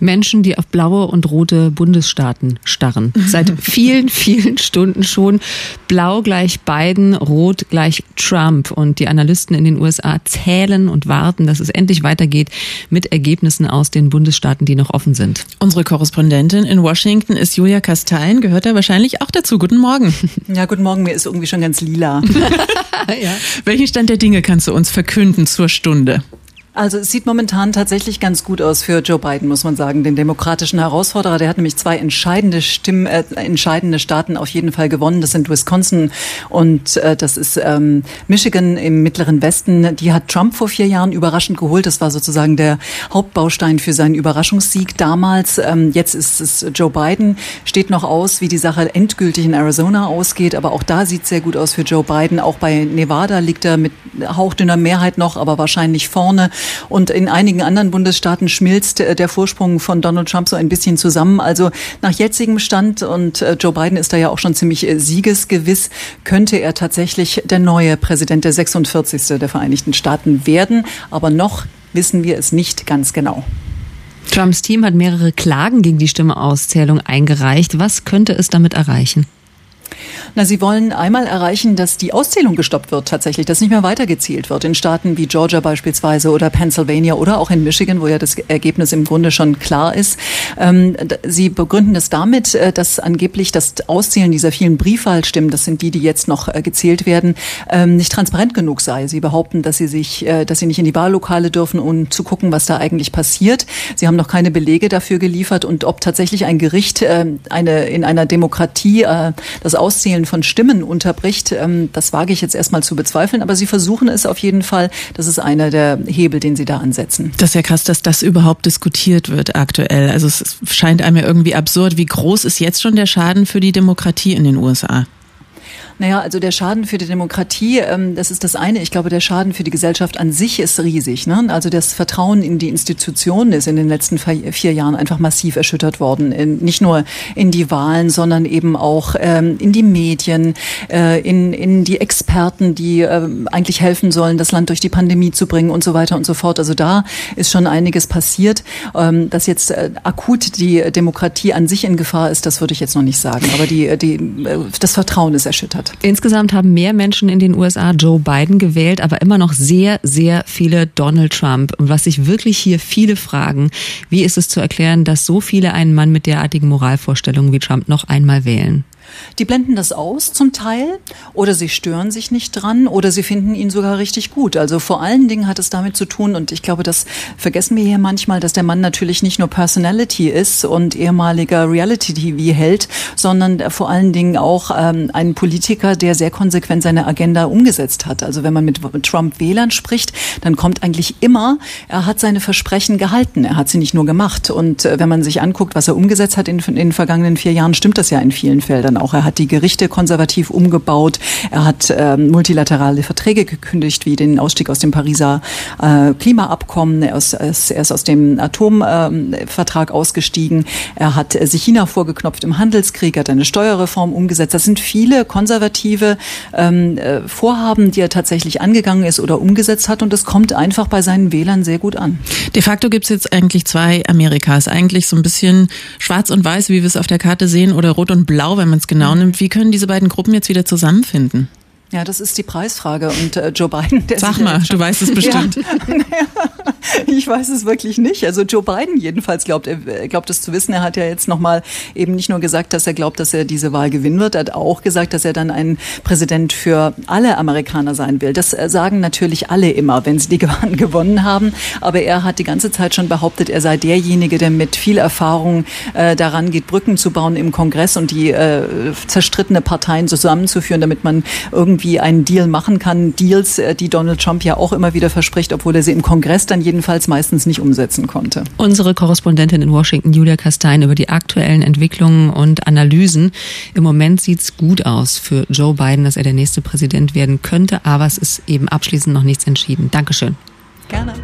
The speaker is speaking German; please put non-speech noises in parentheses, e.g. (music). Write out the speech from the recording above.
Menschen, die auf blaue und rote Bundesstaaten starren. Seit (laughs) vielen, vielen Stunden schon. Blau gleich Biden, rot gleich Trump. Und die Analysten in den USA zählen und warten, dass es endlich weitergeht mit Ergebnissen aus den Bundesstaaten, die noch offen sind. Unsere Korrespondentin in Washington ist Julia Kastein. Gehört da wahrscheinlich auch dazu. Guten Morgen. (laughs) Ja, guten Morgen. Mir ist irgendwie schon ganz lila. (laughs) ja. Welchen Stand der Dinge kannst du uns verkünden zur Stunde? Also es sieht momentan tatsächlich ganz gut aus für Joe Biden, muss man sagen, den demokratischen Herausforderer. Der hat nämlich zwei entscheidende Stimmen, äh, entscheidende Staaten auf jeden Fall gewonnen. Das sind Wisconsin und äh, das ist ähm, Michigan im mittleren Westen. Die hat Trump vor vier Jahren überraschend geholt. Das war sozusagen der Hauptbaustein für seinen Überraschungssieg damals. Ähm, jetzt ist es Joe Biden. Steht noch aus, wie die Sache endgültig in Arizona ausgeht. Aber auch da sieht es sehr gut aus für Joe Biden. Auch bei Nevada liegt er mit hauchdünner Mehrheit noch, aber wahrscheinlich vorne. Und in einigen anderen Bundesstaaten schmilzt äh, der Vorsprung von Donald Trump so ein bisschen zusammen. Also nach jetzigem Stand, und äh, Joe Biden ist da ja auch schon ziemlich äh, siegesgewiss, könnte er tatsächlich der neue Präsident der 46. der Vereinigten Staaten werden. Aber noch wissen wir es nicht ganz genau. Trumps Team hat mehrere Klagen gegen die Stimmeauszählung eingereicht. Was könnte es damit erreichen? Na, Sie wollen einmal erreichen, dass die Auszählung gestoppt wird tatsächlich, dass nicht mehr weitergezählt wird in Staaten wie Georgia beispielsweise oder Pennsylvania oder auch in Michigan, wo ja das Ergebnis im Grunde schon klar ist. Ähm, Sie begründen das damit, äh, dass angeblich das Auszählen dieser vielen Briefwahlstimmen, das sind die, die jetzt noch äh, gezählt werden, ähm, nicht transparent genug sei. Sie behaupten, dass sie sich, äh, dass sie nicht in die Wahllokale dürfen, um zu gucken, was da eigentlich passiert. Sie haben noch keine Belege dafür geliefert und ob tatsächlich ein Gericht eine in einer Demokratie das Auszählen von Stimmen unterbricht, ähm, das wage ich jetzt erstmal zu bezweifeln. Aber Sie versuchen es auf jeden Fall. Das ist einer der Hebel, den Sie da ansetzen. Das ist ja krass, dass das überhaupt diskutiert wird aktuell. Also es scheint einem ja irgendwie absurd. Wie groß ist jetzt schon der Schaden für die Demokratie in den USA? Naja, also der Schaden für die Demokratie, ähm, das ist das eine. Ich glaube, der Schaden für die Gesellschaft an sich ist riesig. Ne? Also das Vertrauen in die Institutionen ist in den letzten vier Jahren einfach massiv erschüttert worden. In, nicht nur in die Wahlen, sondern eben auch ähm, in die Medien, äh, in, in die Experten, die äh, eigentlich helfen sollen, das Land durch die Pandemie zu bringen und so weiter und so fort. Also da ist schon einiges passiert. Ähm, dass jetzt äh, akut die Demokratie an sich in Gefahr ist, das würde ich jetzt noch nicht sagen. Aber die, die, äh, das Vertrauen ist erschüttert. Insgesamt haben mehr Menschen in den USA Joe Biden gewählt, aber immer noch sehr, sehr viele Donald Trump. Und was sich wirklich hier viele fragen, wie ist es zu erklären, dass so viele einen Mann mit derartigen Moralvorstellungen wie Trump noch einmal wählen? Die blenden das aus zum Teil oder sie stören sich nicht dran oder sie finden ihn sogar richtig gut. Also vor allen Dingen hat es damit zu tun, und ich glaube, das vergessen wir hier manchmal, dass der Mann natürlich nicht nur Personality ist und ehemaliger Reality-TV-Held, sondern vor allen Dingen auch ähm, ein Politiker, der sehr konsequent seine Agenda umgesetzt hat. Also wenn man mit Trump-Wählern spricht, dann kommt eigentlich immer, er hat seine Versprechen gehalten. Er hat sie nicht nur gemacht. Und äh, wenn man sich anguckt, was er umgesetzt hat in, in den vergangenen vier Jahren, stimmt das ja in vielen Feldern auch. Er hat die Gerichte konservativ umgebaut. Er hat ähm, multilaterale Verträge gekündigt, wie den Ausstieg aus dem Pariser äh, Klimaabkommen. Er ist, er ist aus dem Atomvertrag ähm, ausgestiegen. Er hat äh, sich China vorgeknopft im Handelskrieg, hat eine Steuerreform umgesetzt. Das sind viele konservative ähm, äh, Vorhaben, die er tatsächlich angegangen ist oder umgesetzt hat. Und das kommt einfach bei seinen Wählern sehr gut an. De facto gibt es jetzt eigentlich zwei Amerikas. Eigentlich so ein bisschen schwarz und weiß, wie wir es auf der Karte sehen, oder rot und blau, wenn man es genau nimmt. Wie können diese beiden Gruppen jetzt wieder zusammenfinden? Ja, das ist die Preisfrage. Und äh, Joe Biden, der Sag mal, du weißt es bestimmt. (laughs) Ja, ich weiß es wirklich nicht. Also Joe Biden jedenfalls glaubt, er glaubt es zu wissen. Er hat ja jetzt nochmal eben nicht nur gesagt, dass er glaubt, dass er diese Wahl gewinnen wird. Er hat auch gesagt, dass er dann ein Präsident für alle Amerikaner sein will. Das äh, sagen natürlich alle immer, wenn sie die (laughs) Wahlen gewonnen haben. Aber er hat die ganze Zeit schon behauptet, er sei derjenige, der mit viel Erfahrung äh, daran geht, Brücken zu bauen im Kongress und die äh, zerstrittene Parteien zusammenzuführen, damit man irgendwie einen Deal machen kann. Deals, äh, die Donald Trump ja auch immer wieder verspricht, obwohl er sie im Kongress dann jedenfalls meistens nicht umsetzen konnte. Unsere Korrespondentin in Washington, Julia Kastein, über die aktuellen Entwicklungen und Analysen. Im Moment sieht's gut aus für Joe Biden, dass er der nächste Präsident werden könnte, aber es ist eben abschließend noch nichts entschieden. Dankeschön. Gerne.